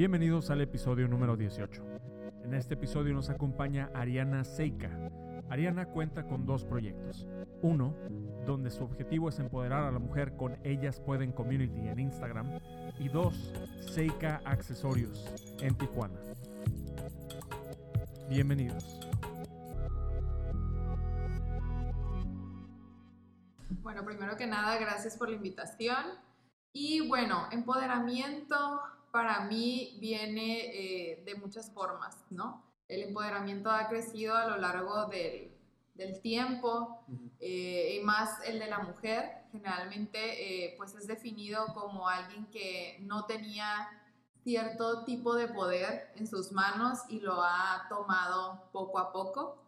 Bienvenidos al episodio número 18. En este episodio nos acompaña Ariana Seika. Ariana cuenta con dos proyectos. Uno, donde su objetivo es empoderar a la mujer con Ellas Pueden Community en Instagram. Y dos, Seika Accesorios en Tijuana. Bienvenidos. Bueno, primero que nada, gracias por la invitación. Y bueno, empoderamiento para mí viene eh, de muchas formas, ¿no? El empoderamiento ha crecido a lo largo del, del tiempo eh, y más el de la mujer. Generalmente, eh, pues es definido como alguien que no tenía cierto tipo de poder en sus manos y lo ha tomado poco a poco.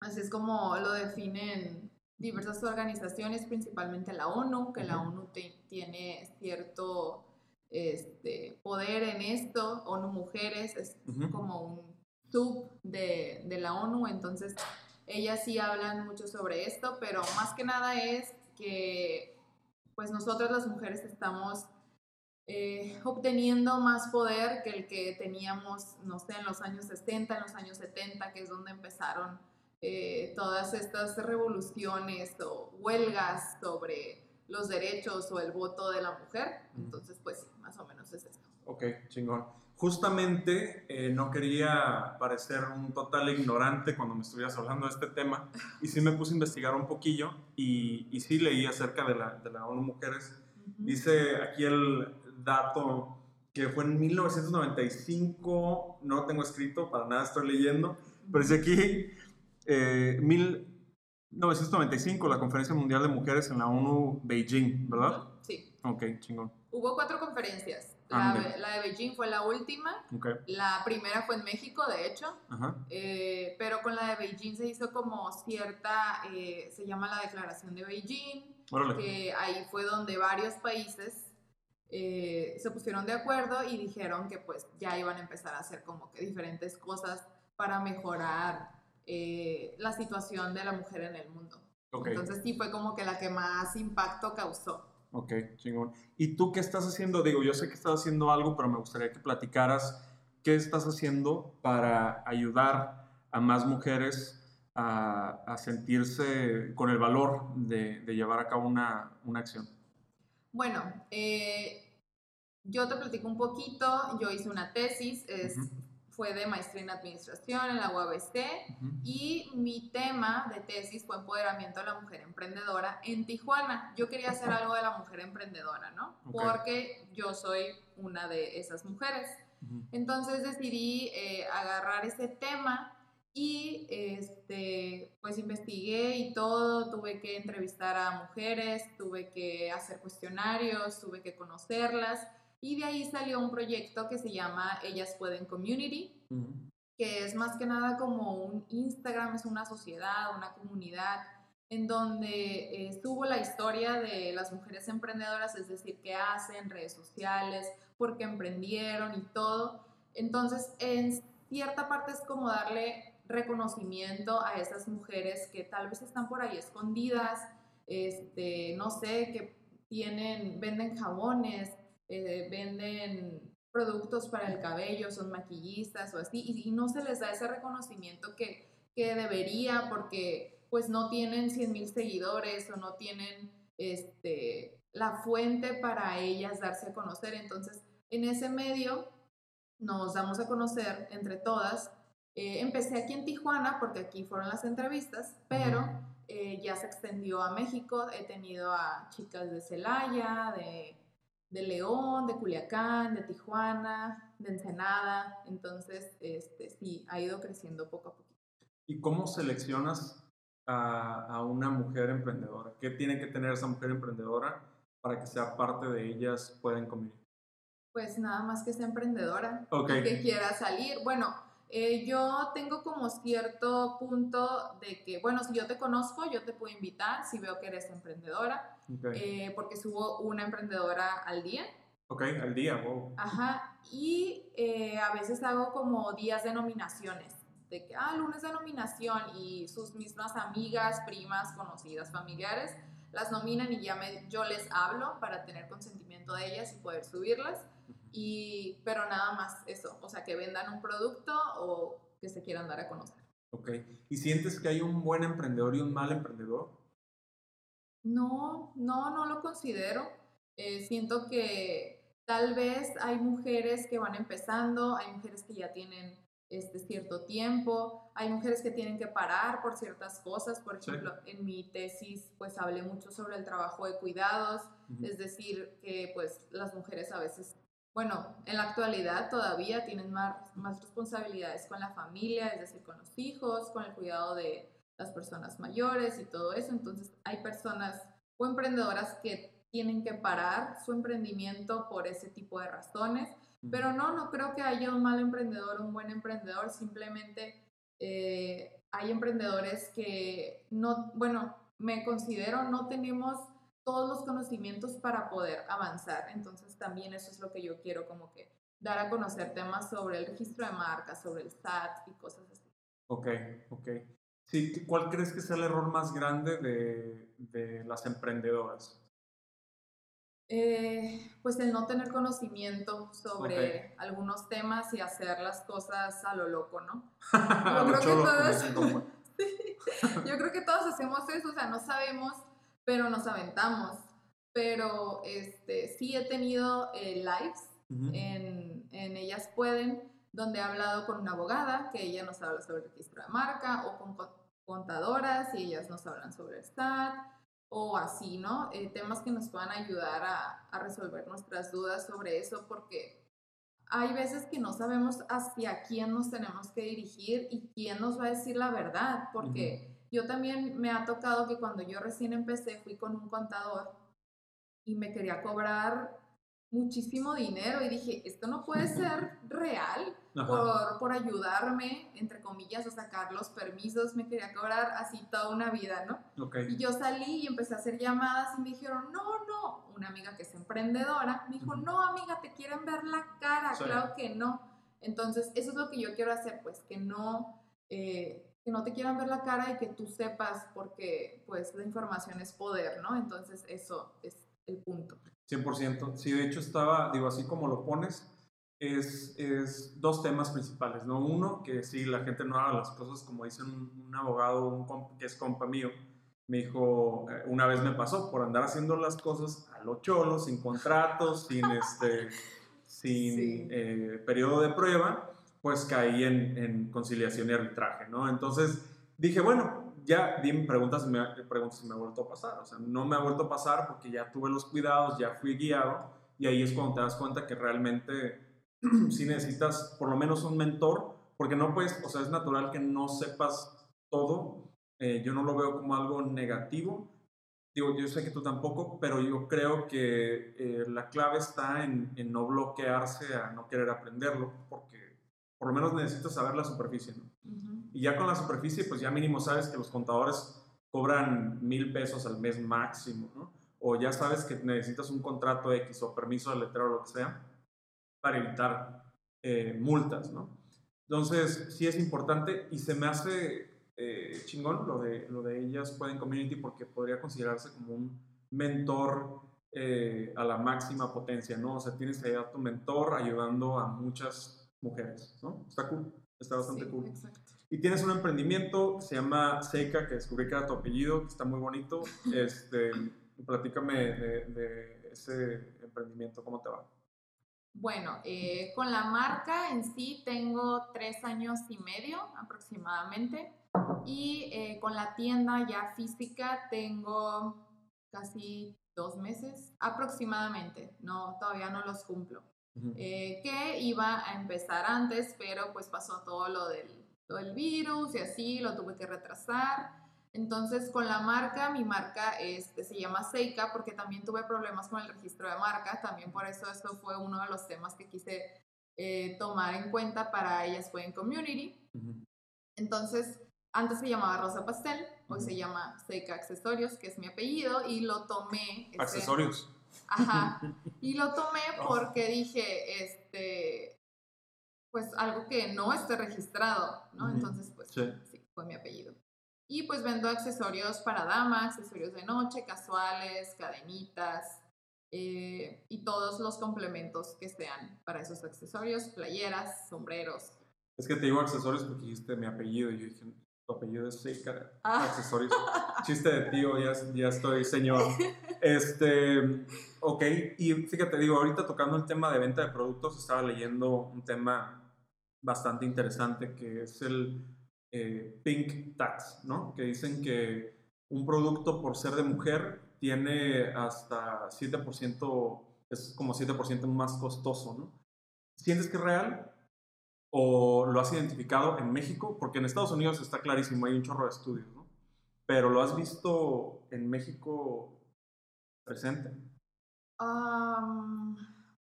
así es como lo definen diversas organizaciones, principalmente la ONU, que la ONU tiene cierto este, poder en esto, ONU Mujeres es como un sub de, de, la ONU, entonces ellas sí hablan mucho sobre esto, pero más que nada es que pues nosotras las mujeres estamos eh, obteniendo más poder que el que teníamos, no sé, en los años 60, en los años 70, que es donde empezaron eh, todas estas revoluciones o huelgas sobre los derechos o el voto de la mujer. Entonces, pues más o menos es esto. Ok, chingón. Justamente eh, no quería parecer un total ignorante cuando me estuvieras hablando de este tema y sí me puse a investigar un poquillo y, y sí leí acerca de la, de la ONU Mujeres. Dice aquí el dato que fue en 1995, no lo tengo escrito, para nada estoy leyendo, pero dice aquí eh, 1995, la Conferencia Mundial de Mujeres en la ONU Beijing, ¿verdad? Ok, chingón. Hubo cuatro conferencias. La, la, de Beijing fue la última. Okay. La primera fue en México, de hecho. Eh, pero con la de Beijing se hizo como cierta, eh, se llama la Declaración de Beijing, que ahí fue donde varios países eh, se pusieron de acuerdo y dijeron que pues ya iban a empezar a hacer como que diferentes cosas para mejorar la situación de la mujer en el mundo. Entonces sí fue como que la que más impacto causó. Ok, chingón. ¿Y tú qué estás haciendo? Digo, yo sé que estás haciendo algo, pero me gustaría que platicaras qué estás haciendo para ayudar a más mujeres a, a sentirse con el valor de, de llevar a cabo una, una acción. Bueno, eh, yo te platico un poquito. Yo hice una tesis, es, fue de maestría en administración en la UABC y mi tema de tesis fue empoderamiento de la mujer emprendedora en Tijuana. Yo quería hacer algo de la mujer emprendedora, ¿no? Porque yo soy una de esas mujeres. Entonces decidí eh, agarrar ese tema y este, pues investigué y todo, tuve que entrevistar a mujeres, tuve que hacer cuestionarios, tuve que conocerlas y de ahí salió un proyecto que se llama Ellas Pueden Community, que es más que nada como un Instagram, es una sociedad, una comunidad en donde estuvo la historia de las mujeres emprendedoras, es decir, qué hacen, redes sociales, por qué emprendieron y todo. Entonces, en cierta parte es como darle reconocimiento a esas mujeres que tal vez están por ahí escondidas, este, no sé, que tienen, venden jabones, eh, venden productos para el cabello, son maquillistas o así, y, no se les da ese reconocimiento que, que debería porque pues no tienen 100 mil seguidores o no tienen este, la fuente para ellas darse a conocer. Entonces, en ese medio nos damos a conocer entre todas. Eh, empecé aquí en Tijuana porque aquí fueron las entrevistas, pero eh, ya se extendió a México. He tenido a chicas de Celaya, de de León, de Culiacán, de Tijuana, de Ensenada. Entonces, este, sí, ha ido creciendo poco a poco. ¿Y cómo seleccionas a, a, una mujer emprendedora? ¿Qué tiene que tener esa mujer emprendedora para que sea parte de ellas, pueden comer? Pues nada más que sea emprendedora, okay. que quiera salir. Bueno, eh, yo tengo como cierto punto de que, bueno, si yo te conozco, yo te puedo invitar si veo que eres emprendedora, eh, porque subo una emprendedora al día. Ok, al día, wow. Ajá, y eh, a veces hago como días de nominaciones, de que, ah, lunes de nominación y sus mismas amigas, primas, conocidas, familiares, las nominan y ya me, yo les hablo para tener consentimiento de ellas y poder subirlas. Y, pero nada más eso, o sea, que vendan un producto o que se quieran dar a conocer. Ok, ¿y sientes que hay un buen emprendedor y un mal emprendedor? No, no, no lo considero. Eh, siento que tal vez hay mujeres que van empezando, hay mujeres que ya tienen este cierto tiempo, hay mujeres que tienen que parar por ciertas cosas, por ejemplo, en mi tesis pues hablé mucho sobre el trabajo de cuidados, es decir, que pues las mujeres a veces, bueno, en la actualidad todavía tienen más, más responsabilidades con la familia, es decir, con los hijos, con el cuidado de las personas mayores y todo eso, entonces hay personas o emprendedoras que tienen que parar su emprendimiento por ese tipo de razones. Pero no, no creo que haya un mal emprendedor, un buen emprendedor, simplemente eh, hay emprendedores que no, bueno, me considero no tenemos todos los conocimientos para poder avanzar, entonces también eso es lo que yo quiero como que dar a conocer temas sobre el registro de marcas, sobre el SAT y cosas así. Ok, ok. Sí, ¿cuál crees que es el error más grande de, de las emprendedoras? Eh, pues el no tener conocimiento sobre algunos temas y hacer las cosas a lo loco, ¿no? Yo, creo, que todos, yo creo que todos hacemos eso, o sea, no sabemos, pero nos aventamos. Pero este, sí he tenido eh, lives en, en Ellas Pueden, donde he hablado con una abogada, que ella nos habla sobre el registro de marca, o con contadoras, y ellas nos hablan sobre el STAT o así, ¿no? Eh, temas que nos puedan ayudar a, a, resolver nuestras dudas sobre eso, porque hay veces que no sabemos hacia quién nos tenemos que dirigir y quién nos va a decir la verdad, porque yo también me ha tocado que cuando yo recién empecé fui con un contador y me quería cobrar muchísimo dinero y dije, esto no puede ser real por, por, ayudarme, entre comillas, a sacar los permisos, me quería cobrar así toda una vida, ¿no? Y yo salí y empecé a hacer llamadas y me dijeron, no, no, una amiga que es emprendedora, me dijo, no, amiga, te quieren ver la cara, claro que no. Entonces, eso es lo que yo quiero hacer, pues, que no... Eh, que no te quieran ver la cara y que tú sepas porque pues la información es poder, ¿no? Entonces eso es el punto. 100%. Sí, de hecho estaba, digo, así como lo pones, es, es, dos temas principales, ¿no? Uno, que si la gente no haga las cosas como dice un, abogado un que es compa mío, me dijo, eh, una vez me pasó, por andar haciendo las cosas a lo cholo, sin contratos, sin, este, sin eh, periodo de prueba, pues caí en, en conciliación y arbitraje, ¿no? Entonces dije, bueno, ya dime, preguntas si, me, preguntas si me ha vuelto a pasar. O sea, no me ha vuelto a pasar porque ya tuve los cuidados, ya fui guiado y ahí es cuando te das cuenta que realmente sí necesitas por lo menos un mentor porque no puedes, o sea, es natural que no sepas todo. Eh, yo no lo veo como algo negativo. Digo, yo sé que tú tampoco, pero yo creo que eh, la clave está en, en no bloquearse a no querer aprenderlo porque por lo menos necesitas saber la superficie, ¿no? Y ya con la superficie, pues ya mínimo sabes que los contadores cobran mil pesos al mes máximo, ¿no? O ya sabes que necesitas un contrato X o permiso de letrero o lo que sea para evitar eh, multas, ¿no? Entonces, sí es importante y se me hace eh, chingón lo de, lo de ellas pueden community porque podría considerarse como un mentor eh, a la máxima potencia, ¿no? O sea, tienes ahí a tu mentor ayudando a muchas mujeres, ¿no? Está cool, está bastante cool. Exacto. Y tienes un emprendimiento que se llama Seika, que descubrí que era tu apellido, que está muy bonito. Este, platícame de, ese emprendimiento, ¿cómo te va? Bueno, eh, con la marca en sí tengo tres años y medio aproximadamente y eh, con la tienda ya física tengo casi dos meses aproximadamente, no, todavía no los cumplo. Eh, que iba a empezar antes, pero pues pasó todo lo del, del virus y así, lo tuve que retrasar. Entonces, con la marca, mi marca este, se llama Seika porque también tuve problemas con el registro de marca. También por eso esto fue uno de los temas que quise eh, tomar en cuenta para ellas fue en Community. Entonces, antes se llamaba Rosa Pastel, hoy se llama Seika Accesorios, que es mi apellido, y lo tomé. Accesorios. Ajá. Y lo tomé porque dije, este, pues algo que no esté registrado, ¿no? Entonces, pues sí. fue mi apellido. Y pues vendo accesorios para damas, accesorios de noche, casuales, cadenitas, eh, y todos los complementos que sean para esos accesorios, playeras, sombreros. Es que te digo accesorios porque dijiste mi apellido y yo dije, tu apellido es Seika, ah. accesorios. Chiste de tío, ya, ya estoy señor. Este, ok, y fíjate, digo, ahorita tocando el tema de venta de productos, estaba leyendo un tema bastante interesante que es el eh, Pink Tax, ¿no? Que dicen que un producto por ser de mujer tiene hasta 7%, es como 7% más costoso, ¿no? ¿Sientes que es real? ¿O lo has identificado en México? Porque en Estados Unidos está clarísimo, hay un chorro de estudios, ¿no? Pero ¿lo has visto en México presente?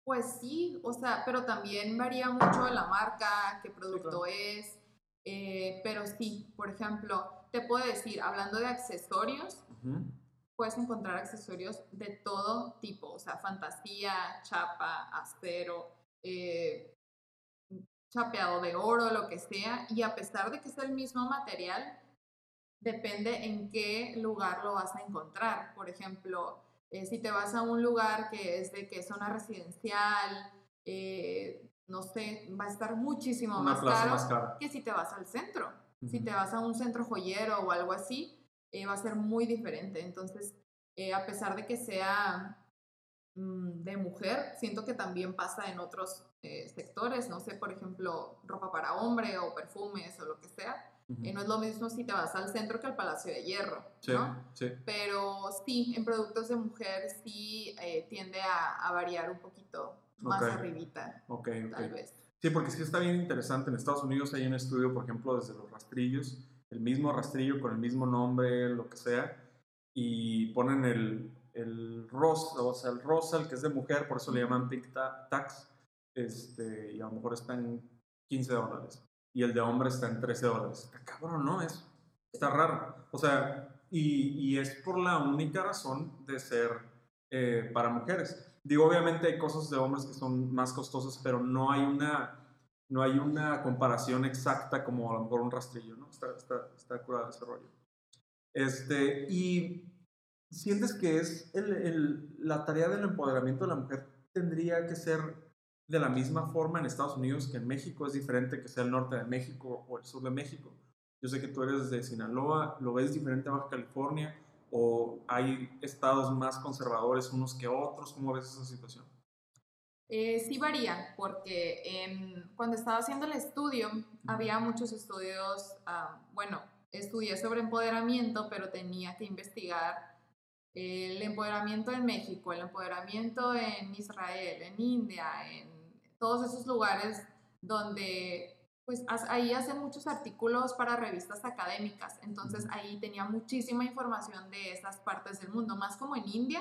pues sí, o sea, pero también varía mucho la marca, qué producto es, eh, pero sí, por ejemplo, te puedo decir, hablando de accesorios, puedes encontrar accesorios de todo tipo, o sea, fantasía, chapa, acero, eh, chapeado de oro, lo que sea, y a pesar de que es el mismo material, depende en qué lugar lo vas a encontrar. Por ejemplo, eh, si te vas a un lugar que es de que zona residencial, eh, no sé, va a estar muchísimo más caro, que si te vas al centro. Si te vas a un centro joyero o algo así, eh, va a ser muy diferente. Entonces, a pesar de que sea mm, de mujer, siento que también pasa en otros sectores, no sé, por ejemplo, ropa para hombre o perfumes o lo que sea. No es lo mismo si te vas al centro que al Palacio de Hierro, ¿no? Sí, Pero sí, en productos de mujer sí tiende a, a, variar un poquito más arribita, tal vez. Sí, porque sí está bien interesante. En Estados Unidos hay un estudio, por ejemplo, desde los rastrillos, el mismo rastrillo con el mismo nombre, lo que sea, y ponen el, el rosa, o sea, el rosa, el que es de mujer, por eso le llaman pink tax, este, y a lo mejor está en 15 dólares, y el de hombre está en 13 dólares. Está cabrón, ¿no? Es, está raro. O sea, y, y es por la única razón de ser eh, para mujeres. Digo, obviamente hay cosas de hombres que son más costosas, pero no hay una no hay una comparación exacta como a lo mejor un rastrillo, ¿no? Está, está, está curado ese rollo. Este, y sientes que es el, el, la tarea del empoderamiento de la mujer tendría que ser de la misma forma en Estados Unidos que en México, es diferente que sea el norte de México o el sur de México. Yo sé que tú eres de Sinaloa, ¿lo ves diferente a Baja California? ¿O hay estados más conservadores unos que otros? ¿Cómo ves esa situación? Eh, sí varía, porque cuando estaba haciendo el estudio, había muchos estudios, ah, bueno, estudié sobre empoderamiento, pero tenía que investigar el empoderamiento en México, el empoderamiento en Israel, en India, en todos esos lugares donde pues ahí hacen muchos artículos para revistas académicas, entonces ahí tenía muchísima información de esas partes del mundo, más como en India,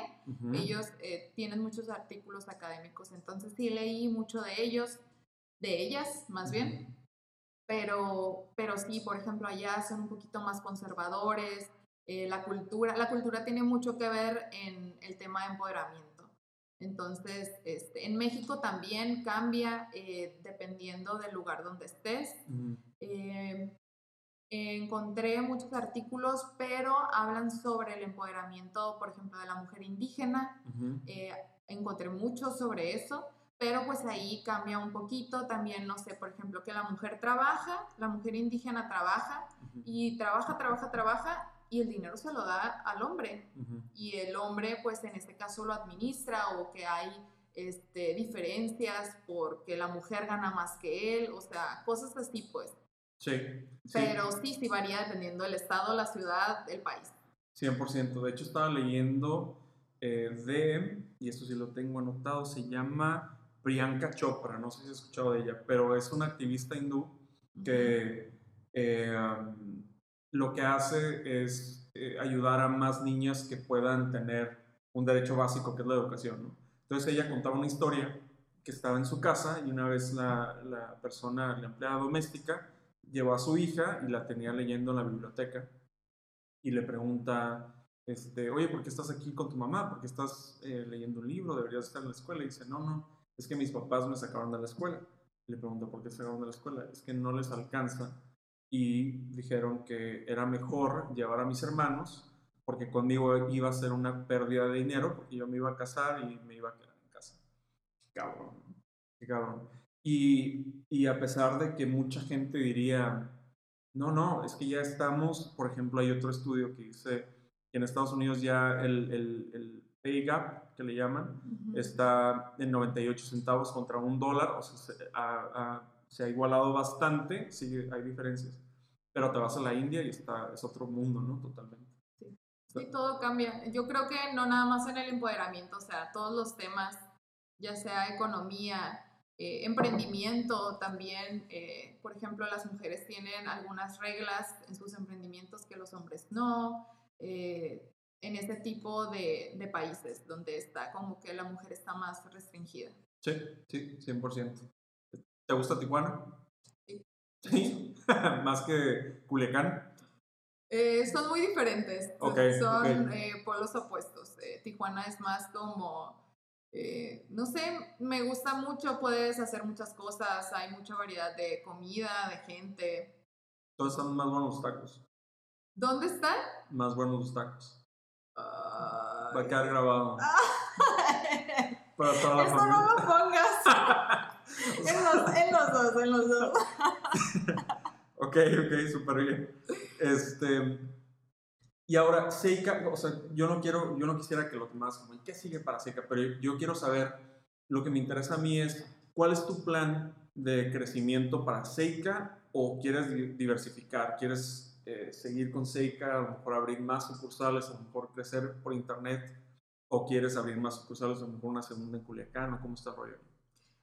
ellos eh, tienen muchos artículos académicos, entonces sí leí mucho de ellos, de ellas más bien, pero, pero sí, por ejemplo, allá son un poquito más conservadores, eh, la cultura, la cultura tiene mucho que ver en el tema de empoderamiento. Entonces, este, en México también cambia eh, dependiendo del lugar donde estés. Eh, encontré muchos artículos, pero hablan sobre el empoderamiento, por ejemplo, de la mujer indígena. Eh, encontré mucho sobre eso, pero pues ahí cambia un poquito. También, no sé, por ejemplo, que la mujer trabaja, la mujer indígena trabaja y trabaja, trabaja, trabaja y el dinero se lo da al hombre. Y el hombre, pues en este caso lo administra o que hay este, diferencias porque la mujer gana más que él, o sea, cosas así, pues. Sí. Pero sí, sí varía dependiendo del estado, la ciudad, el país. 100%. De hecho, estaba leyendo eh, de, y esto sí lo tengo anotado, se llama Priyanka Chopra, no sé si has escuchado de ella, pero es una activista hindú que eh, lo que hace es eh, ayudar a más niñas que puedan tener un derecho básico que es la educación. Entonces ella contaba una historia que estaba en su casa y una vez la, la, persona, la empleada doméstica, llevó a su hija y la tenía leyendo en la biblioteca y le pregunta, este, oye, ¿por qué estás aquí con tu mamá? ¿Por qué estás eh, leyendo un libro? Deberías estar en la escuela. Y dice, no, no, es que mis papás me sacaron de la escuela. le pregunta, ¿por qué sacaron de la escuela? Es que no les alcanza y dijeron que era mejor llevar a mis hermanos porque conmigo iba a ser una pérdida de dinero, porque yo me iba a casar y me iba a quedar en casa. Cabrón, qué cabrón. Y, y a pesar de que mucha gente diría, no, no, es que ya estamos, por ejemplo, hay otro estudio que dice que en Estados Unidos ya el, el, el pay gap, que le llaman, está en 98 centavos contra un dólar, o sea, se ha, se ha igualado bastante, sí hay diferencias, pero te vas a la India y está, es otro mundo, ¿no? Totalmente. Sí, todo cambia. Yo creo que no nada más en el empoderamiento, o sea, todos los temas, ya sea economía, eh, emprendimiento también, eh, por ejemplo, las mujeres tienen algunas reglas en sus emprendimientos que los hombres no, eh, en este tipo de, de, países donde está como que la mujer está más restringida. Sí, sí, 100%. ¿Te gusta Tijuana? Sí. ¿Sí? ¿Más que Culiacán? Eh, son muy diferentes. Okay, son Eh, polos opuestos. Tijuana es más como eh, no sé, me gusta mucho, puedes hacer muchas cosas, hay mucha variedad de comida, de gente. ¿Dónde están más buenos los tacos? ¿Dónde están? Más buenos los tacos. Va a quedar grabado. Para toda la Eso no lo pongas. en, los, en los dos, en los dos. ok, ok, súper bien. Este, y ahora, Seika, o sea, yo no quiero, yo no quisiera que lo demás, como, ¿qué sigue para Seika? Pero yo quiero saber, lo que me interesa a mí es, ¿cuál es tu plan de crecimiento para Seika o quieres diversificar? ¿Quieres eh, seguir con Seika, a lo mejor abrir más sucursales, a lo mejor crecer por internet? ¿O quieres abrir más sucursales, a lo mejor una segunda en Culiacán? ¿O cómo está el rollo?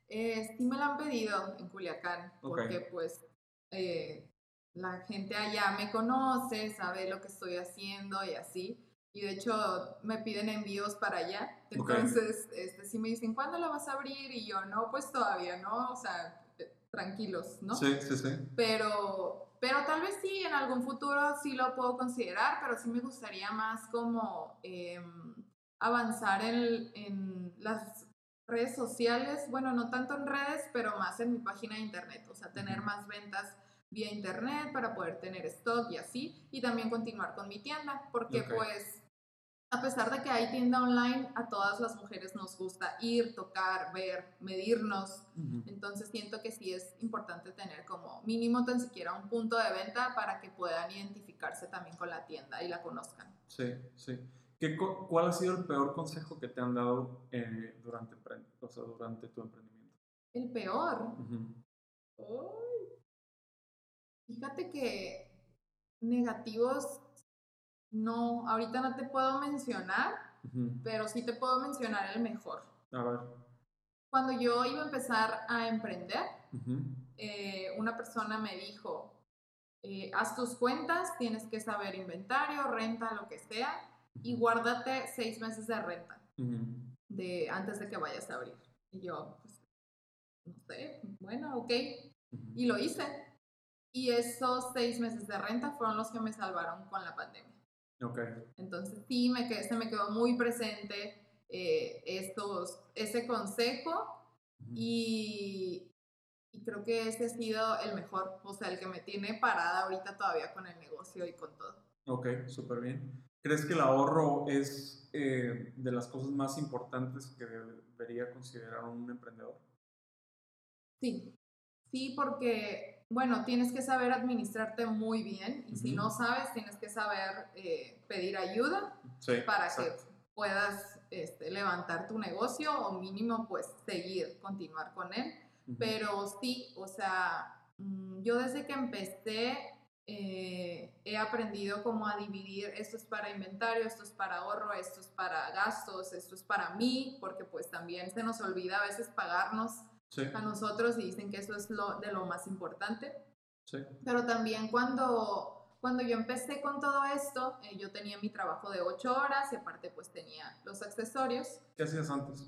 Eh, sí me lo han pedido en Culiacán, porque pues eh, la gente allá me conoce, sabe lo que estoy haciendo y así. Y de hecho me piden envíos para allá. Entonces, este, sí me dicen, ¿cuándo lo vas a abrir? Y yo, no, pues todavía no, o sea, eh, tranquilos, ¿no? Sí, sí, sí. Pero, pero tal vez sí, en algún futuro sí lo puedo considerar, pero sí me gustaría más como em, avanzar en, en las redes sociales, bueno, no tanto en redes, pero más en mi página de internet, o sea, tener más ventas vía internet para poder tener stock y así, y también continuar con mi tienda, porque pues a pesar de que hay tienda online, a todas las mujeres nos gusta ir, tocar, ver, medirnos, entonces siento que sí es importante tener como mínimo tan siquiera un punto de venta para que puedan identificarse también con la tienda y la conozcan. Sí, sí. ¿Qué, ¿Cuál ha sido el peor consejo que te han dado eh, durante, o sea, durante tu emprendimiento? El peor. Fíjate que negativos, no, ahorita no te puedo mencionar, pero sí te puedo mencionar el mejor. A ver. Cuando yo iba a empezar a emprender, eh, una persona me dijo, eh, haz tus cuentas, tienes que saber inventario, renta, lo que sea, y guárdate seis meses de renta de, antes de que vayas a abrir. Y yo, pues, no sé, bueno, ok. Y lo hice. Y esos seis meses de renta fueron los que me salvaron con la pandemia. Okay. Entonces sí, me quedé, se me quedó muy presente eh, estos, ese consejo y, y, creo que ese ha sido el mejor, o sea, el que me tiene parada ahorita todavía con el negocio y con todo. Ok, súper bien. ¿Crees que el ahorro es eh, de las cosas más importantes que debería considerar un emprendedor? Sí, sí, porque bueno, tienes que saber administrarte muy bien y si no sabes, tienes que saber eh, pedir ayuda para que puedas este, levantar tu negocio o mínimo pues seguir, continuar con él. Pero sí, o sea, mm, yo desde que empecé eh, he aprendido cómo a dividir, esto es para inventario, esto es para ahorro, esto es para gastos, esto es para mí, porque pues también se nos olvida a veces pagarnos a nosotros y dicen que eso es lo, de lo más importante. Sí. Pero también cuando, cuando yo empecé con todo esto, eh, yo tenía mi trabajo de ocho horas y aparte pues tenía los accesorios. ¿Qué hacías antes?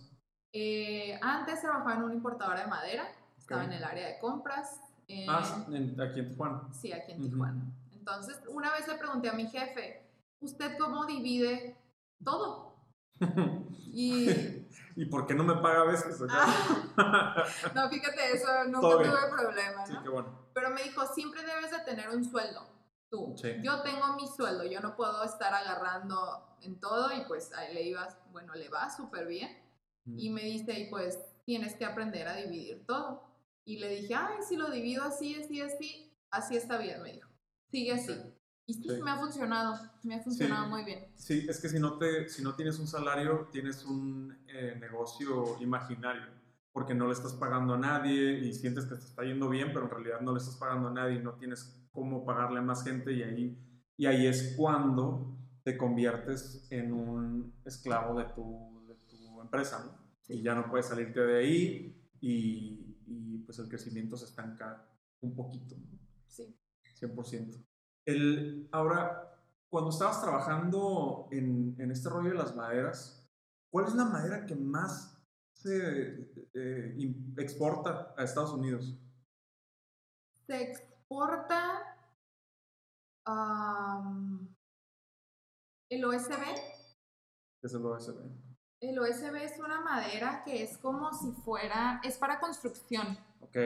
Eh, antes trabajaba en una importadora de madera, estaba en el área de compras. Ah, aquí en Tijuana. Sí, aquí en Tijuana. Entonces, una vez le pregunté a mi jefe, ¿usted cómo divide todo? y ¿Y por qué no me paga a veces? Ah. no, fíjate, eso nunca tuve problema. Sí, qué bueno. Pero me dijo, siempre debes de tener un sueldo. tú. Yo tengo mi sueldo, yo no puedo estar agarrando en todo y pues ahí le ibas, bueno, le va súper bien. Y me dice, y pues tienes que aprender a dividir todo. Y le dije, ay, si lo divido así, así, así, así está bien, me dijo. Sigue así. Y sí, me ha funcionado, me ha funcionado muy bien. Sí, es que si no, te, si no tienes un salario, tienes un eh, negocio imaginario, porque no le estás pagando a nadie y sientes que te está yendo bien, pero en realidad no le estás pagando a nadie y no tienes cómo pagarle a más gente y ahí, y ahí es cuando te conviertes en un esclavo de tu, de tu empresa, ¿no? Y ya no puedes salirte de ahí y, y pues el crecimiento se estanca un poquito, ¿no? Sí. 100%. El, ahora, cuando estabas trabajando en, en, este rollo de las maderas, ¿cuál es la madera que más se eh, exporta a Estados Unidos? Se exporta um, el OSB. ¿Qué es el OSB? El OSB es una madera que es como si fuera, es para construcción. Ok.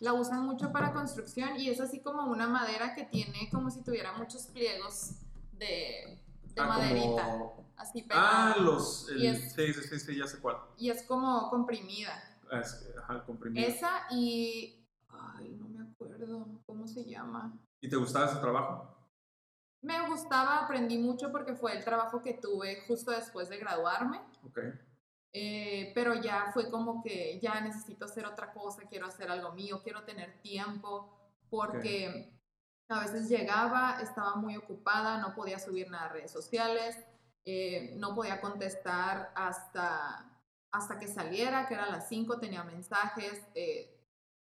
La usan mucho para construcción y es así como una madera que tiene como si tuviera muchos pliegos de, de ah, maderita. Así pegada. Ah, los. El, sí, sí, sí, ya sé cuál. Y es como comprimida. Es, ajá, comprimida. Esa y. Ay, no me acuerdo. ¿Cómo se llama? ¿Y te gustaba ese trabajo? Me gustaba, aprendí mucho porque fue el trabajo que tuve justo después de graduarme. Eh, pero ya fue como que ya necesito hacer otra cosa, quiero hacer algo mío, quiero tener tiempo, porque a veces llegaba, estaba muy ocupada, no podía subir nada a redes sociales, eh, no podía contestar hasta, hasta que saliera, que era las 5, tenía mensajes, eh,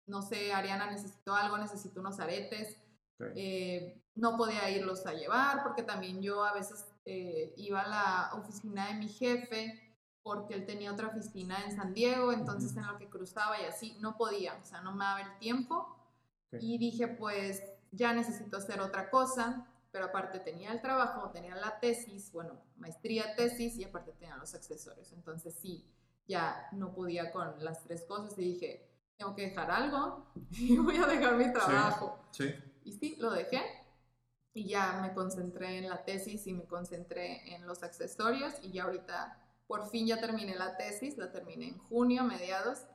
no sé, Ariana, necesito algo, necesito unos aretes, no podía irlos a llevar, porque también yo a veces iba a la oficina de mi jefe porque él tenía otra oficina en San Diego, entonces en lo que cruzaba y así no podía, o sea, no me daba el tiempo. Y dije, pues ya necesito hacer otra cosa, pero aparte tenía el trabajo, tenía la tesis, bueno, maestría, tesis y aparte tenía los accesorios. Entonces sí, ya no podía con las tres cosas y dije, tengo que dejar algo y voy a dejar mi trabajo. Sí, Y sí, lo dejé y ya me concentré en la tesis y me concentré en los accesorios y ya ahorita por fin ya terminé la tesis, la terminé en junio, mediados,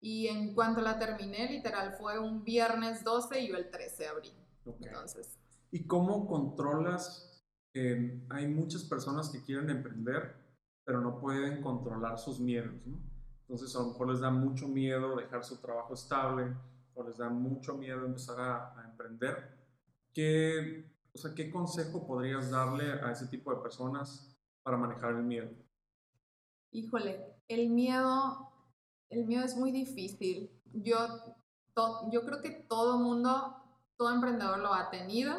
y en cuanto la terminé, literal, fue un viernes 12 y yo el 13 de abril. Entonces. ¿Y cómo controlas? hay muchas personas que quieren emprender, pero no pueden controlar sus miedos, ¿no? Entonces a lo mejor les da mucho miedo dejar su trabajo estable o les da mucho miedo empezar a, a emprender. ¿Qué, o sea, ¿Qué consejo podrías darle a ese tipo de personas para manejar el miedo? Híjole, el miedo, el miedo es muy difícil. Yo, yo creo que todo mundo, todo emprendedor lo ha tenido,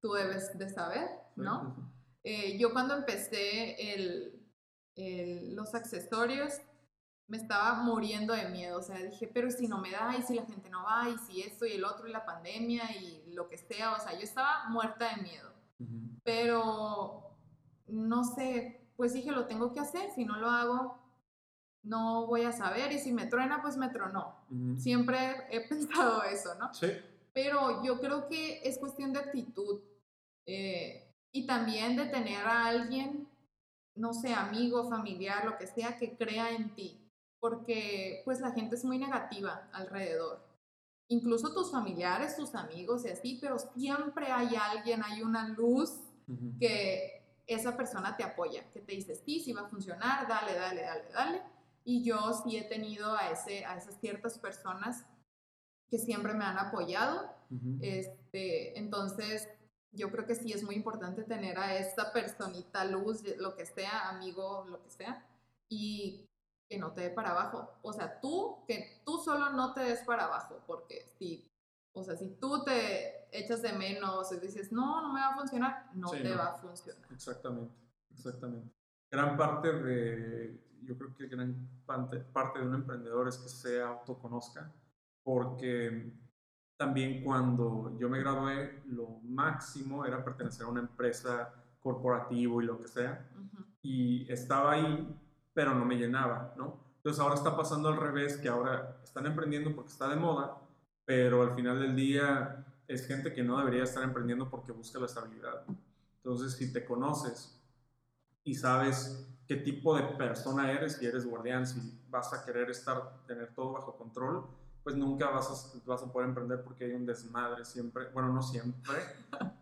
tú debes de saber, ¿no? Eh, yo cuando empecé el, los accesorios, me estaba muriendo de miedo, o sea, dije, pero si no me da, y si la gente no va, y si esto y el otro, y la pandemia, y lo que sea, o sea, yo estaba muerta de miedo. Pero, no sé, pues dije, lo tengo que hacer, si no lo hago, no voy a saber, y si me truena, pues me tronó. Siempre he pensado eso, ¿no? Sí. Pero yo creo que es cuestión de actitud eh, y también de tener a alguien, no sé, amigo, familiar, lo que sea, que crea en ti, porque pues la gente es muy negativa alrededor. Incluso tus familiares, tus amigos y así, pero siempre hay alguien, hay una luz que esa persona te apoya, que te dice, sí, sí va a funcionar, dale, dale, dale, dale. Y yo sí he tenido a, ese, a esas ciertas personas que siempre me han apoyado. este, entonces, yo creo que sí es muy importante tener a esa personita luz, lo que sea, amigo, lo que sea, y que no te dé para abajo. O sea, tú, que tú solo no te des para abajo, porque si o sea, si tú te echas de menos y dices, no, no me va a funcionar, no te va a funcionar. Exactamente, exactamente. Gran parte de, yo creo que gran parte, parte de un emprendedor es que se autoconozca, porque también cuando yo me gradué, lo máximo era pertenecer a una empresa corporativo y lo que sea, y estaba ahí, pero no me llenaba, ¿no? Entonces ahora está pasando al revés, que ahora están emprendiendo porque está de moda, pero al final del día es gente que no debería estar emprendiendo porque busca la estabilidad. Entonces, si te conoces y sabes qué tipo de persona eres, si eres guardián, si vas a querer estar, tener todo bajo control, pues nunca vas a, vas a poder emprender porque hay un desmadre siempre, bueno, no siempre,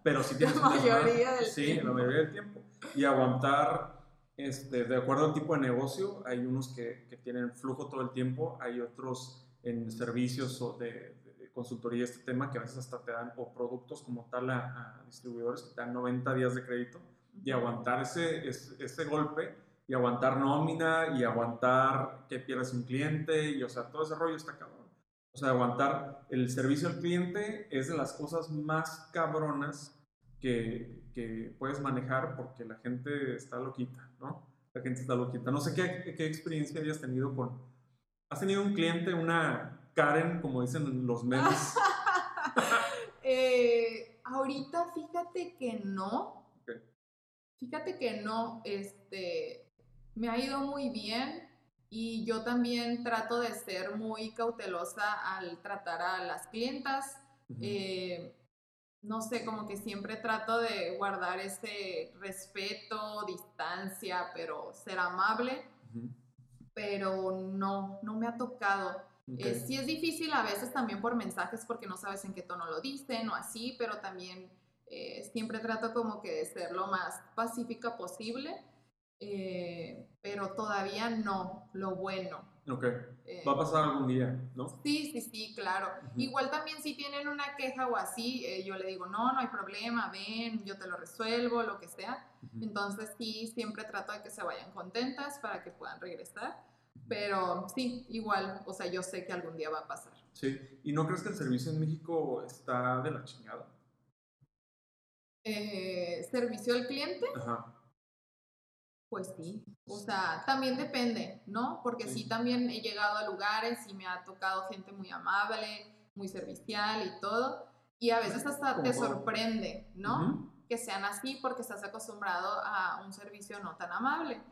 pero sí tienes la mayoría del sí, la mayoría del tiempo. Y aguantar, este, de acuerdo al tipo de negocio, hay unos que, que tienen flujo todo el tiempo, hay otros en servicios o de, consultoría este tema que a veces hasta te dan o productos como tal a, distribuidores que te dan 90 días de crédito y aguantar ese, ese, ese golpe y aguantar nómina y aguantar que pierdas un cliente y o sea, todo ese rollo está cabrón. O sea, aguantar el servicio al cliente es de las cosas más cabronas que, que puedes manejar porque la gente está loquita, ¿no? La gente está loquita. No sé qué, qué experiencia hayas tenido con... ¿Has tenido un cliente, una Karen, como dicen los memes? eh, ahorita fíjate que no. Fíjate que no, este, me ha ido muy bien y yo también trato de ser muy cautelosa al tratar a las clientas. Eh, no sé, como que siempre trato de guardar ese respeto, distancia, pero ser amable. Pero no, no me ha tocado. Eh, sí es difícil a veces también por mensajes porque no sabes en qué tono lo dicen o así, pero también eh, siempre trato como que de ser lo más pacífica posible eh, pero todavía no, lo bueno. Ok. Eh, Va a pasar algún día, ¿no? Sí, sí, sí, claro. Igual también si tienen una queja o así, eh, yo le digo, no, no hay problema, ven, yo te lo resuelvo, lo que sea. Entonces sí, siempre trato de que se vayan contentas para que puedan regresar. Pero sí, igual, o sea, yo sé que algún día va a pasar. Sí, ¿y no crees que el servicio en México está de la chingada? ¿Servicio al cliente? Ajá. Pues sí, o sea, también depende, ¿no? Porque sí. también he llegado a lugares y me ha tocado gente muy amable, muy servicial y todo, y a veces hasta te sorprende, ¿no? Que sean así porque estás acostumbrado a un servicio no tan amable.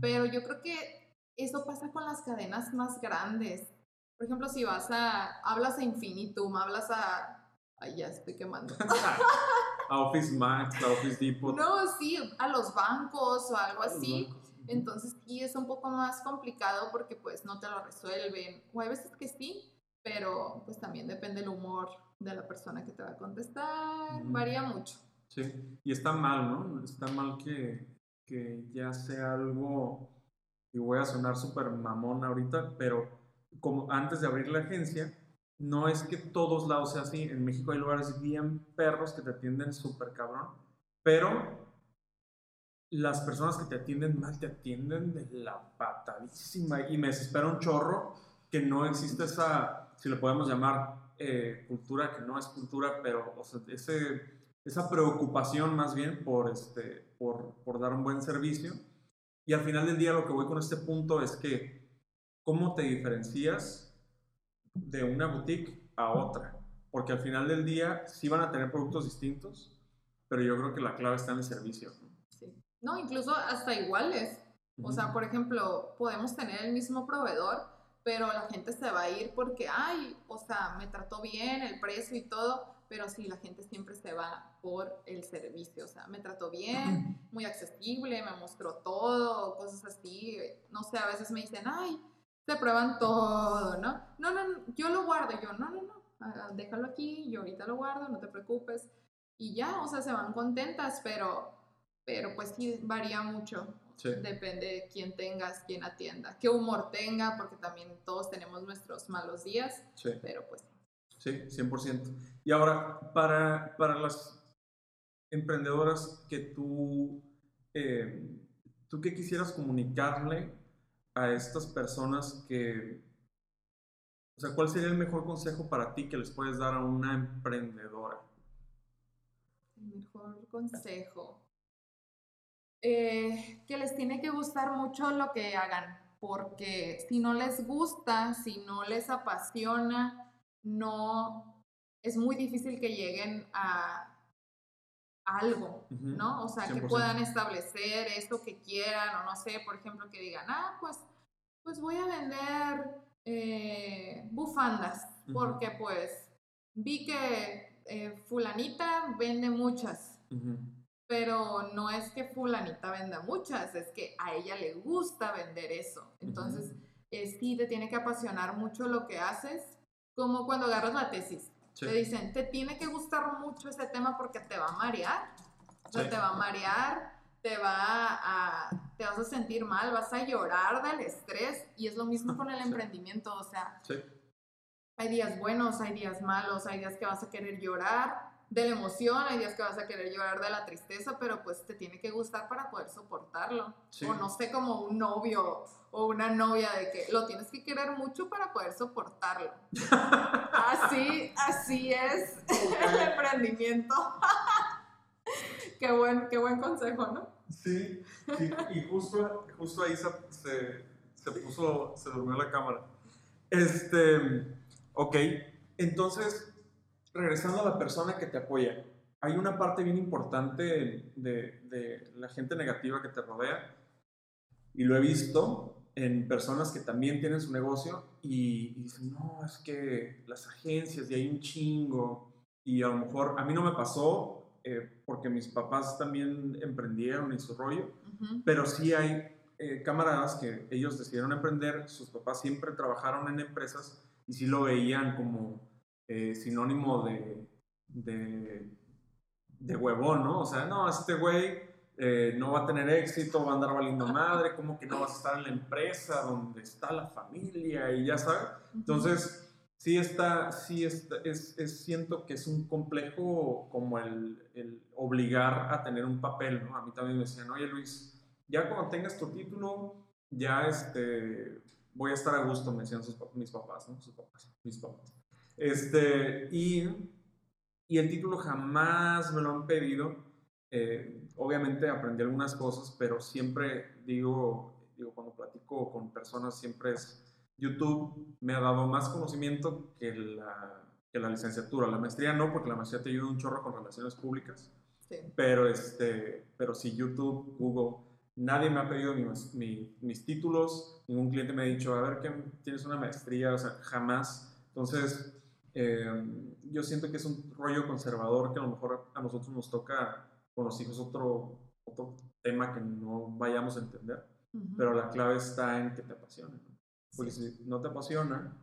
Pero yo creo que eso pasa con las cadenas más grandes. Por ejemplo, si vas a, hablas a Infinitum, hablas a, ay, ya estoy quemando. a Office Max, a Office Depot. No, sí, a los bancos o algo así. Entonces sí es un poco más complicado porque pues no te lo resuelven. O hay veces que sí, pero pues también depende el humor de la persona que te va a contestar. Varía mucho. Sí, y está mal, ¿no? Está mal que, que ya sea algo, y voy a sonar súper mamón ahorita, pero como antes de abrir la agencia, no es que todos lados sea así. En México hay lugares bien perros que te atienden súper cabrón, pero las personas que te atienden mal te atienden de la patadísima y me desespera un chorro que no existe esa, si le podemos llamar eh, cultura, que no es cultura, pero ese, esa preocupación más bien por, este, por, por dar un buen servicio. Y al final del día lo que voy con este punto es que, ¿cómo te diferencias de una boutique a otra, porque al final del día sí van a tener productos distintos, pero yo creo que la clave está en el servicio. Sí. No, incluso hasta iguales. O sea, por ejemplo, podemos tener el mismo proveedor, pero la gente se va a ir porque, ay, o sea, me trató bien, el precio y todo, pero sí, la gente siempre se va por el servicio, o sea, me trató bien, muy accesible, me mostró todo, cosas así. No sé, a veces me dicen, ay, se prueban todo, ¿no? No, no, yo lo guardo, yo, no, no, no, ah, déjalo aquí, yo ahorita lo guardo, no te preocupes. Y ya, o sea, se van contentas, pero, pero pues sí varía mucho. Depende de quién tengas, quién atienda, qué humor tenga, porque también todos tenemos nuestros malos días, sí. pero pues... Sí, 100%. Y ahora, para, para las emprendedoras que tú, eh, tú qué quisieras comunicarle a estas personas que, o sea, ¿cuál sería el mejor consejo para ti que les puedes dar a una emprendedora? El mejor consejo. Eh, que les tiene que gustar mucho lo que hagan, porque si no les gusta, si no les apasiona, no, es muy difícil que lleguen a algo, ¿no? O sea, que puedan establecer esto que quieran o no sé, por ejemplo, que digan, ah, pues, pues voy a vender eh, bufandas, porque pues vi que eh, fulanita vende muchas, pero no es que fulanita venda muchas, es que a ella le gusta vender eso. Entonces, sí te tiene que apasionar mucho lo que haces, como cuando agarras la tesis. Te dicen, te tiene que gustar mucho ese tema porque te va a marear. O sea, te va a marear, te va a, te vas a sentir mal, vas a llorar del estrés. Y es lo mismo con el emprendimiento, o sea, hay días buenos, hay días malos, hay días que vas a querer llorar de la emoción, hay días que vas a querer llorar de la tristeza, pero pues te tiene que gustar para poder soportarlo. O no sé, como un novio o una novia de que lo tienes que querer mucho para poder soportarlo. así, así es el emprendimiento. qué, buen, qué buen consejo, ¿no? Sí, y justo, justo ahí se, se, puso, se durmió la cámara. Este, ok, entonces, regresando a la persona que te apoya, hay una parte bien importante de, de la gente negativa que te rodea, y lo he visto, en personas que también tienen su negocio y, dicen, no, es que las agencias y hay un chingo. Y a lo mejor a mí no me pasó eh, porque mis papás también emprendieron y su rollo, pero sí hay eh, camaradas que ellos decidieron emprender, sus papás siempre trabajaron en empresas y sí lo veían como eh, sinónimo de, de, de huevón, ¿no? O sea, no, este güey eh, no va a tener éxito, va a andar valiendo madre, como que no vas a estar en la empresa donde está la familia y ya sabes. Entonces, sí está, sí está, es, es, siento que es un complejo como el, el, obligar a tener un papel, ¿no? A mí también me decían, oye Luis, ya cuando tengas tu título, ya este, voy a estar a gusto, me decían sus, mis papás, ¿no? Sus papás, mis papás. Este, y, y el título jamás me lo han pedido eh, obviamente aprendí algunas cosas, pero siempre digo, digo, cuando platico con personas, siempre es YouTube me ha dado más conocimiento que la, que la licenciatura. La maestría no, porque la maestría te ayuda un chorro con relaciones públicas. Pero, este, pero si YouTube, Google, nadie me ha pedido mis, mis, títulos, ningún cliente me ha dicho, a ver, que tienes una maestría? O sea, jamás. Entonces, eh, yo siento que es un rollo conservador que a lo mejor a nosotros nos toca con los hijos otro, otro tema que no vayamos a entender, pero la clave está en que te apasione. Porque si no te apasiona,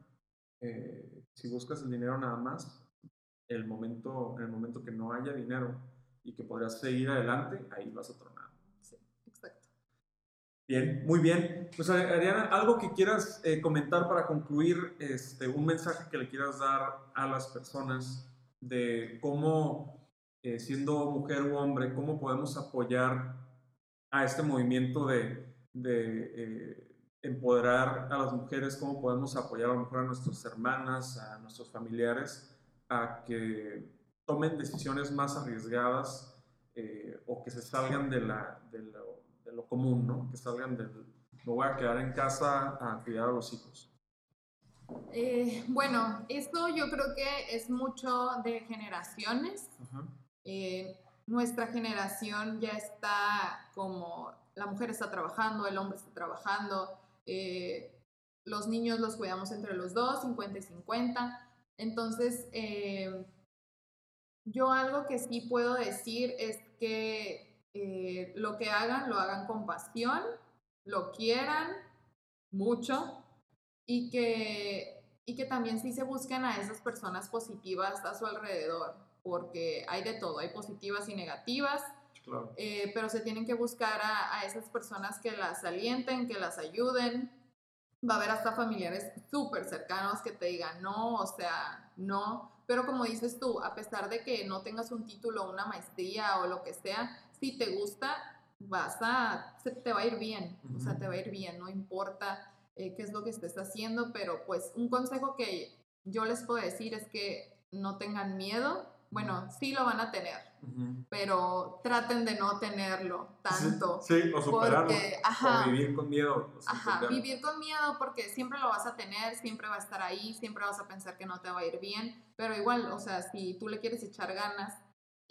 eh, si buscas el dinero nada más, el momento, en el momento que no haya dinero y que podrías seguir adelante, ahí vas a tronar. Bien, muy bien. Pues Ariana, algo que quieras eh, comentar para concluir, este, un mensaje que le quieras dar a las personas de cómo eh, siendo mujer u hombre, cómo podemos apoyar a este movimiento de, eh, empoderar a las mujeres, cómo podemos apoyar a lo mejor a nuestras hermanas, a nuestros familiares, a que tomen decisiones más arriesgadas o que se salgan de, la, de, lo, común, ¿no? que salgan del, me voy a quedar en casa a cuidar a los hijos. bueno, esto yo creo que es mucho de generaciones. Eh, nuestra generación ya está como la mujer está trabajando, el hombre está trabajando, eh, los niños los cuidamos entre los dos, 50 y 50. Entonces, eh, yo algo que sí puedo decir es que lo que hagan, lo hagan con pasión, lo quieran mucho y que, y que también sí se busquen a esas personas positivas a su alrededor porque hay de todo, hay positivas y negativas, eh, pero se tienen que buscar a, esas personas que las alienten, que las ayuden. Va a haber hasta familiares súper cercanos que te digan no, o sea, no. Pero como dices tú, a pesar de que no tengas un título, una maestría o lo que sea, si te gusta, vas a, te va a ir bien, o sea, te va a ir bien, no importa eh, qué es lo que estés haciendo, pero pues un consejo que yo les puedo decir es que no tengan miedo, bueno, sí lo van a tener, pero traten de no tenerlo tanto. Sí, o superarlo. o vivir con miedo. Ajá, vivir con miedo porque siempre lo vas a tener, siempre va a estar ahí, siempre vas a pensar que no te va a ir bien, pero igual, o sea, si tú le quieres echar ganas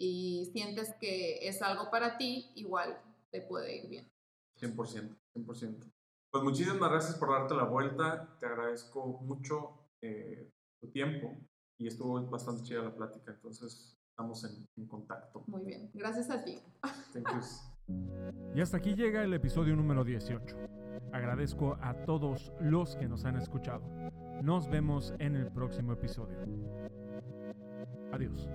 y sientes que es algo para ti, igual te puede ir bien. 100%, 100%. Pues muchísimas gracias por darte la vuelta, te agradezco mucho eh, tu tiempo y estuvo bastante chida la plática, entonces estamos en, en contacto. Muy bien, gracias a ti. Thank you. Y hasta aquí llega el episodio número 18. Agradezco a todos los que nos han escuchado. Nos vemos en el próximo episodio. Adiós.